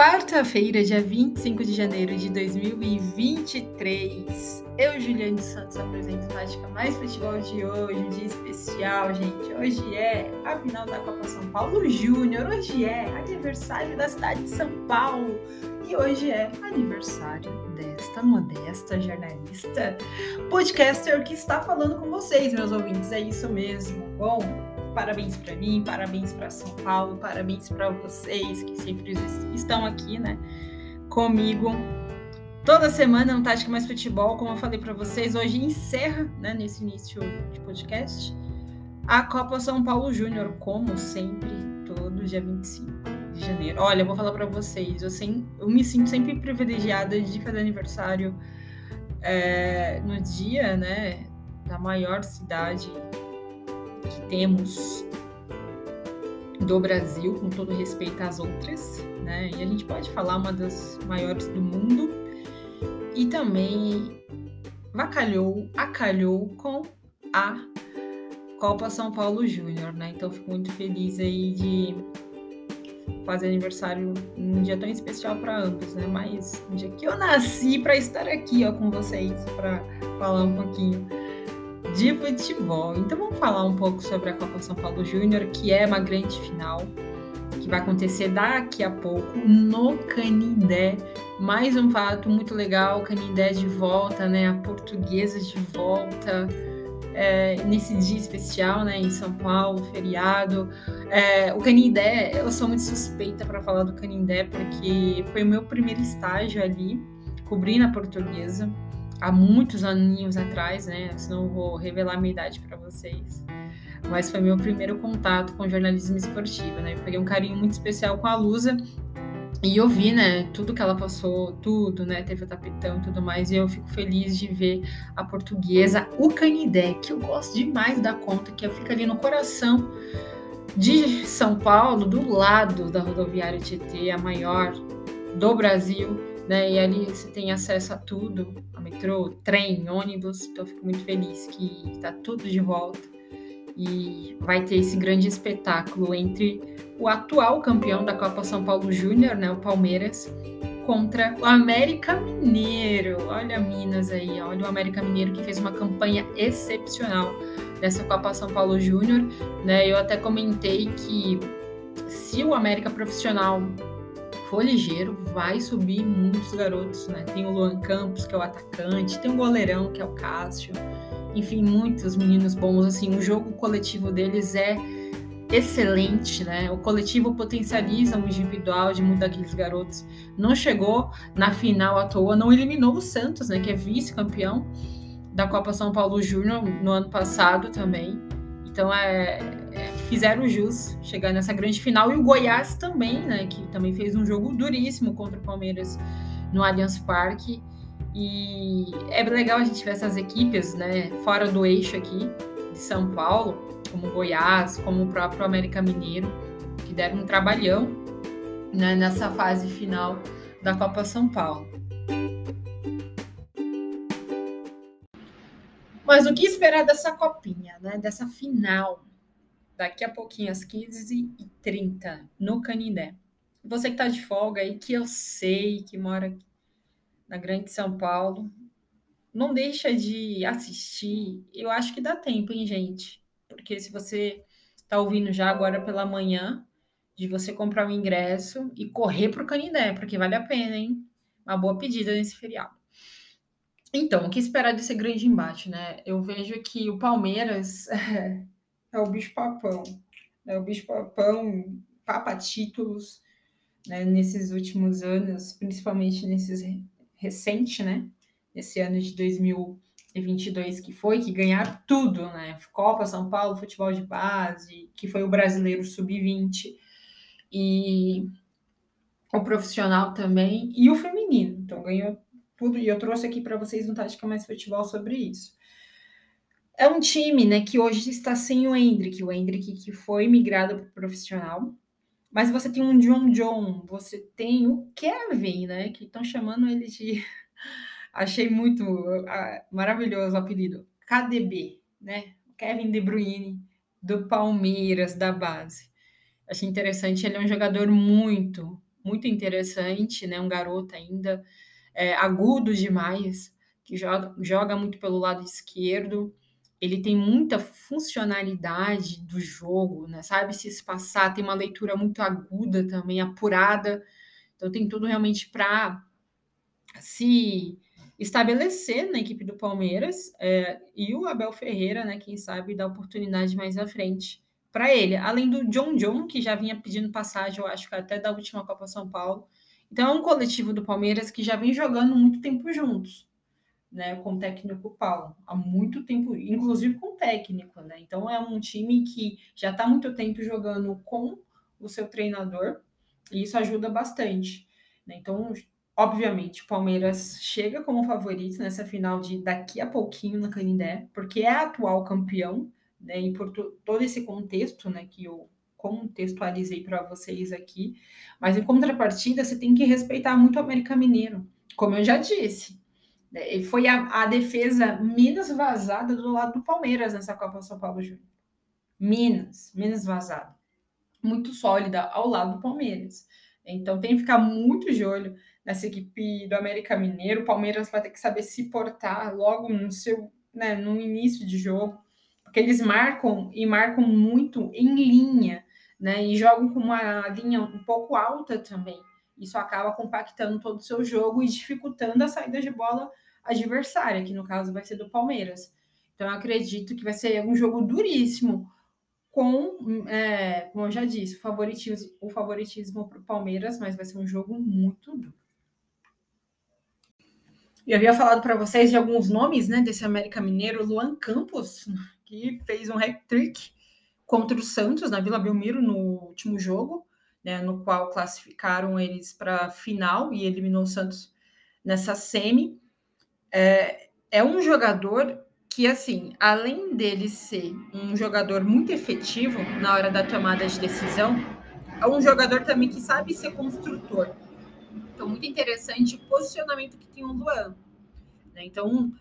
quarta-feira, dia 25 de janeiro de 2023. Eu, Juliane Santos, apresento Tática Mais Futebol de hoje, um dia especial, gente. Hoje é a final da Copa São Paulo Júnior, hoje é aniversário da cidade de São Paulo e hoje é aniversário desta modesta jornalista, podcaster que está falando com vocês, meus ouvintes. É isso mesmo. Bom, Parabéns para mim, parabéns para São Paulo, parabéns para vocês que sempre estão aqui, né, comigo. Toda semana no Tática Mais Futebol, como eu falei para vocês, hoje encerra, né, nesse início de podcast, a Copa São Paulo Júnior, como sempre, todo dia 25 de janeiro. Olha, eu vou falar para vocês, eu, sem, eu me sinto sempre privilegiada de fazer aniversário é, no dia, né, da maior cidade que temos do Brasil, com todo respeito às outras, né? E a gente pode falar uma das maiores do mundo e também vacalhou, acalhou com a Copa São Paulo Júnior, né? Então fico muito feliz aí de fazer aniversário num dia tão especial para ambos, né? Mas um dia que eu nasci para estar aqui, ó, com vocês, para falar um pouquinho de futebol. Então vamos falar um pouco sobre a Copa São Paulo Júnior, que é uma grande final que vai acontecer daqui a pouco no Canindé. Mais um fato muito legal, Canindé de volta, né? A portuguesa de volta. É, nesse dia especial, né, em São Paulo, feriado. É, o Canindé, eu sou muito suspeita para falar do Canindé, porque foi o meu primeiro estágio ali, cobrindo a portuguesa há muitos aninhos atrás, né? Senão eu vou revelar a minha idade para vocês. Mas foi meu primeiro contato com jornalismo esportivo, né? Eu peguei um carinho muito especial com a Lusa e eu vi, né, tudo que ela passou, tudo, né, teve o tapetão e tudo mais, e eu fico feliz de ver a portuguesa, o Canidé, que eu gosto demais da conta, que fica ali no coração de São Paulo, do lado da rodoviária Tietê, a maior do Brasil, né? E ali você tem acesso a tudo, a metrô, trem, ônibus. Então fico muito feliz que está tudo de volta e vai ter esse grande espetáculo entre o atual campeão da Copa São Paulo Júnior, né, o Palmeiras, contra o América Mineiro. Olha Minas aí, olha o América Mineiro que fez uma campanha excepcional nessa Copa São Paulo Júnior, né? Eu até comentei que se o América profissional for ligeiro, vai subir muitos garotos, né? Tem o Luan Campos, que é o atacante, tem o goleirão, que é o Cássio, enfim, muitos meninos bons, assim, o jogo coletivo deles é excelente, né? O coletivo potencializa o individual de muitos daqueles garotos. Não chegou na final à toa, não eliminou o Santos, né? Que é vice-campeão da Copa São Paulo Júnior no ano passado também. Então é, é, fizeram jus chegar nessa grande final e o Goiás também, né, que também fez um jogo duríssimo contra o Palmeiras no Allianz Parque. E é legal a gente ver essas equipes, né, fora do eixo aqui de São Paulo, como o Goiás, como o próprio América Mineiro, que deram um trabalhão né, nessa fase final da Copa São Paulo. Mas o que esperar dessa copinha, né? Dessa final, daqui a pouquinho, às 15h30, no Canindé. Você que está de folga aí, que eu sei que mora na Grande São Paulo, não deixa de assistir. Eu acho que dá tempo, hein, gente? Porque se você está ouvindo já agora pela manhã, de você comprar o ingresso e correr para o Canindé, porque vale a pena, hein? Uma boa pedida nesse feriado. Então, o que esperar desse grande embate, né? Eu vejo que o Palmeiras é, o bicho-papão. É o bicho-papão, papa títulos, né? Nesses últimos anos, principalmente nesses recentes, né? Esse ano de 2022 que foi, que ganharam tudo, né? Copa São Paulo, futebol de base, que foi o brasileiro sub-20 e o profissional também e o feminino. Então ganhou tudo, e eu trouxe aqui para vocês no Tática Mais Futebol sobre isso. É um time, né, que hoje está sem o Hendrick, o Hendrick que foi migrado para o profissional, mas você tem um John John, você tem o Kevin, né, que estão chamando ele de... Achei muito maravilhoso o apelido, KDB, né, Kevin De Bruyne, do Palmeiras, da base. Achei interessante, ele é um jogador muito, muito interessante, né? Um garoto ainda é, agudo demais, que joga, joga muito pelo lado esquerdo. Ele tem muita funcionalidade do jogo, né? Sabe se espaçar, tem uma leitura muito aguda também, apurada. Então tem tudo realmente para se estabelecer na equipe do Palmeiras é, e o Abel Ferreira, né? Quem sabe dar oportunidade mais à frente para ele. Além do John John, que já vinha pedindo passagem, eu acho que até da última Copa São Paulo. Então é um coletivo do Palmeiras que já vem jogando muito tempo juntos, né? Com o técnico Paulo, há muito tempo, inclusive com o técnico, né? Então é um time que já está muito tempo jogando com o seu treinador e isso ajuda bastante. Né? Então, obviamente, o Palmeiras chega como favorito nessa final de daqui a pouquinho na Canindé, porque é atual campeão, né? E por todo esse contexto, né, que eu contextualizei para vocês aqui. Mas em contrapartida, você tem que respeitar muito o América Mineiro, como eu já disse. Né? Foi a, a defesa menos vazada do lado do Palmeiras nessa Copa São Paulo Júnior. Minas, menos vazada muito sólida ao lado do Palmeiras. Então tem que ficar muito de olho nessa equipe do América Mineiro. O Palmeiras vai ter que saber se portar logo no seu, né, no início de jogo, porque eles marcam e marcam muito em linha, né? E jogam com uma linha um pouco alta também. Isso acaba compactando todo o seu jogo e dificultando a saída de bola adversária, que no caso vai ser do Palmeiras. Então eu acredito que vai ser um jogo duríssimo com, é, como eu já disse, o favoritismo, o favoritismo para o Palmeiras, mas vai ser um jogo muito duro. Eu havia falado para vocês de alguns nomes né, desse América Mineiro, Luan Campos, que fez um hat-trick contra o Santos na Vila Belmiro no último jogo, né, no qual classificaram eles para a final e eliminou o Santos nessa semi. É, é um jogador que, assim, além dele ser um jogador muito efetivo na hora da tomada de decisão, é um jogador também que sabe ser construtor. Então, muito interessante o posicionamento que tem o Luan. Né? Então,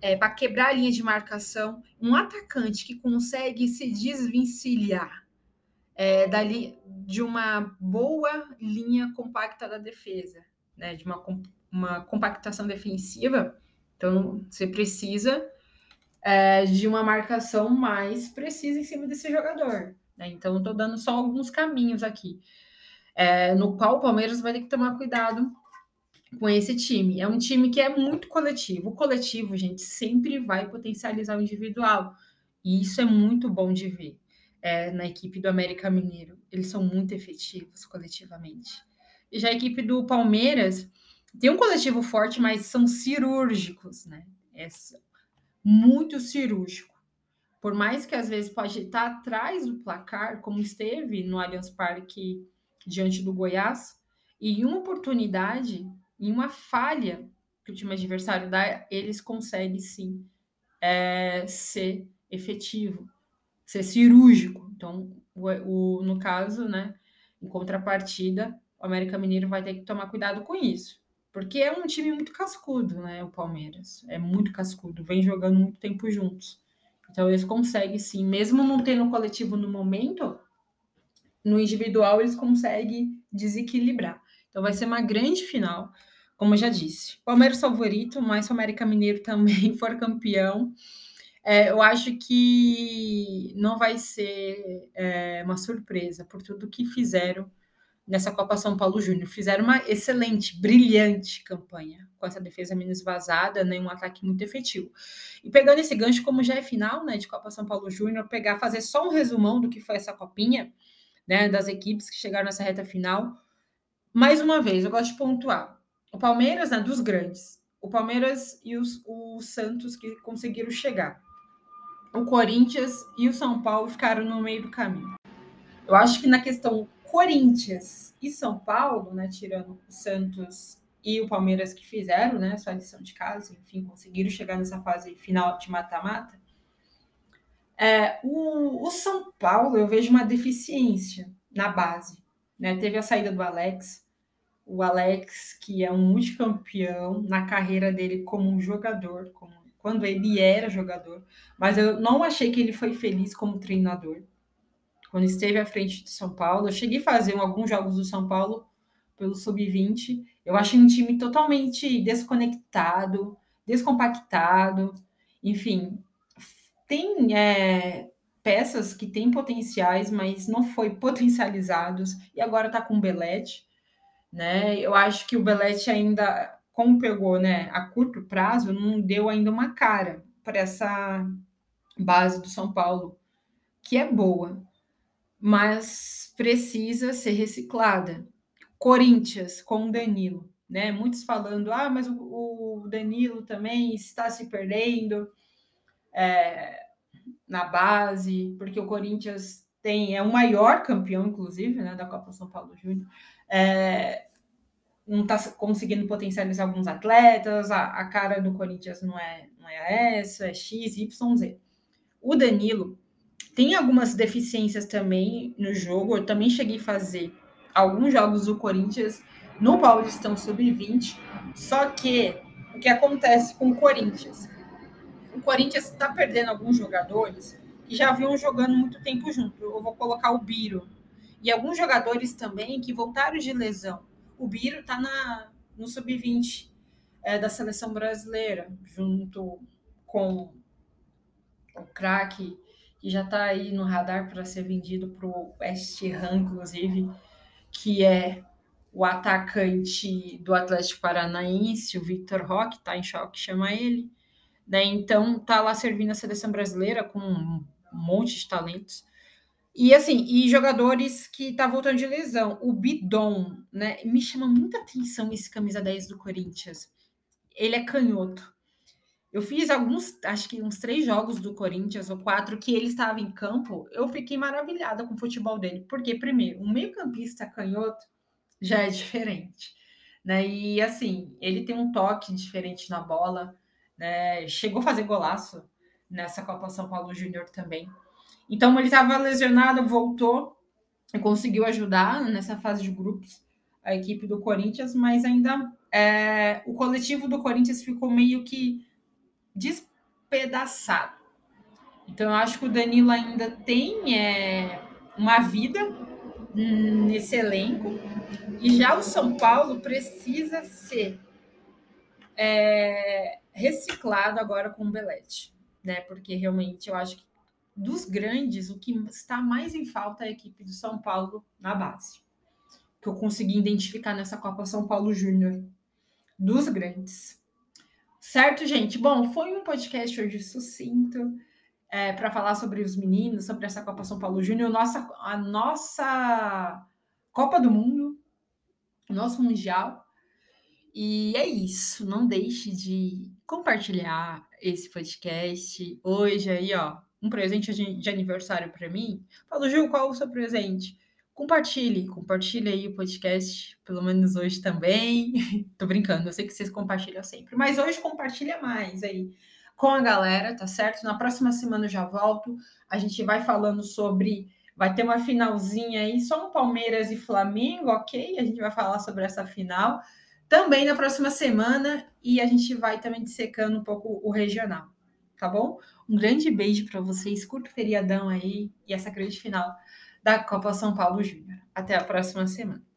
é, para quebrar a linha de marcação, um atacante que consegue se desvencilhar é, dali, de uma boa linha compacta da defesa, né? de uma, uma compactação defensiva. Então, você precisa é, de uma marcação mais precisa em cima desse jogador. Né? Então, estou dando só alguns caminhos aqui, é, no qual o Palmeiras vai ter que tomar cuidado com esse time. É um time que é muito coletivo. O coletivo, gente, sempre vai potencializar o individual. E isso é muito bom de ver é, na equipe do América Mineiro. Eles são muito efetivos coletivamente. E já a equipe do Palmeiras tem um coletivo forte, mas são cirúrgicos, né? Essa, muito cirúrgico. Por mais que às vezes pode estar atrás do placar, como esteve no Allianz Parque diante do Goiás, e em uma oportunidade, em uma falha que o time adversário dá, eles conseguem sim é, ser efetivo, ser cirúrgico. Então, o, o, no caso, né, em contrapartida, o América Mineiro vai ter que tomar cuidado com isso. Porque é um time muito cascudo, né? O Palmeiras. É muito cascudo, vem jogando muito tempo juntos. Então eles conseguem, sim, mesmo não tendo coletivo no momento, no individual eles conseguem desequilibrar. Então vai ser uma grande final, como eu já disse. Palmeiras favorito, mas se o América Mineiro também for campeão, é, eu acho que não vai ser é, uma surpresa por tudo que fizeram nessa Copa São Paulo Júnior. Fizeram uma excelente, brilhante campanha com essa defesa menos vazada, né, um ataque muito efetivo. E pegando esse gancho, como já é final né, de Copa São Paulo Júnior, pegar, fazer só um resumão do que foi essa copinha, né, das equipes que chegaram nessa reta final. Mais uma vez, eu gosto de pontuar. O Palmeiras, né, dos grandes. O Palmeiras e os, o Santos que conseguiram chegar. O Corinthians e o São Paulo ficaram no meio do caminho. Eu acho que na questão Corinthians e São Paulo, né, tirando o Santos e o Palmeiras que fizeram, né, sua lição de casa, enfim, conseguiram chegar nessa fase final de mata-mata. É, o, o, São Paulo, eu vejo uma deficiência na base. Né? Teve a saída do Alex, o Alex, que é um multicampeão na carreira dele como um jogador, como, quando ele era jogador, mas eu não achei que ele foi feliz como treinador quando esteve à frente de São Paulo. Eu cheguei a fazer alguns jogos do São Paulo pelo sub-20. Eu achei um time totalmente desconectado, descompactado, enfim, tem é, peças que têm potenciais, mas não foi potencializados e agora está com o Belete, né? Eu acho que o Belete ainda, como pegou, né, a curto prazo, não deu ainda uma cara para essa base do São Paulo, que é boa, mas precisa ser reciclada. Corinthians com o Danilo, né? Muitos falando, ah, mas o, Danilo também está se perdendo. É, na base, porque o Corinthians tem é o maior campeão, inclusive, né, da Copa São Paulo Júnior. É, não está conseguindo potencializar alguns atletas, a, a, cara do Corinthians não é, não é essa, é X, Y, Z. O Danilo tem algumas deficiências também no jogo, eu também cheguei a fazer alguns jogos do Corinthians no Paulistão Sub-20, só que o que acontece com o Corinthians? o Corinthians está perdendo alguns jogadores que já vinham jogando muito tempo junto. Eu vou colocar o Biro. E alguns jogadores também que voltaram de lesão. O Biro está no sub-20 é, da seleção brasileira, junto com o craque, que já está aí no radar para ser vendido para o West Ham, inclusive, que é o atacante do Atlético Paranaense, o Victor Roque, está em choque, chama ele. Né? Então, tá lá servindo a seleção brasileira com um monte de talentos. E assim, e jogadores que tá voltando de lesão. O Bidon, né? Me chama muita atenção esse camisa 10 do Corinthians. Ele é canhoto. Eu fiz alguns, acho que uns três jogos do Corinthians, ou quatro, que ele estava em campo. Eu fiquei maravilhada com o futebol dele. Porque, primeiro, um meio-campista canhoto já é diferente. Né? E assim, ele tem um toque diferente na bola né? Chegou a fazer golaço nessa Copa São Paulo Júnior também. Então ele estava lesionado, voltou e conseguiu ajudar nessa fase de grupos a equipe do Corinthians, mas ainda é, o coletivo do Corinthians ficou meio que despedaçado. Então eu acho que o Danilo ainda tem é, uma vida nesse elenco e já o São Paulo precisa ser é, reciclado agora com o Belete, né? Porque realmente eu acho que dos grandes, o que está mais em falta é a equipe do São Paulo na base. Que eu consegui identificar nessa Copa São Paulo Júnior. Dos grandes. Certo, gente? Bom, foi um podcast hoje sucinto é, para falar sobre os meninos, sobre essa Copa São Paulo Júnior, nossa, a nossa Copa do Mundo, nosso Mundial. E é isso. Não deixe de compartilhar esse podcast hoje aí, ó. Um presente de aniversário para mim. Fala, Gil, qual o seu presente? Compartilhe, compartilhe aí o podcast, pelo menos hoje também. Tô brincando, eu sei que vocês compartilham sempre, mas hoje compartilha mais aí com a galera, tá certo? Na próxima semana eu já volto. A gente vai falando sobre. Vai ter uma finalzinha aí, só um Palmeiras e Flamengo, ok? A gente vai falar sobre essa final também na próxima semana e a gente vai também dissecando um pouco o regional, tá bom? Um grande beijo para vocês, curto feriadão aí e essa grande final da Copa São Paulo Júnior. Até a próxima semana.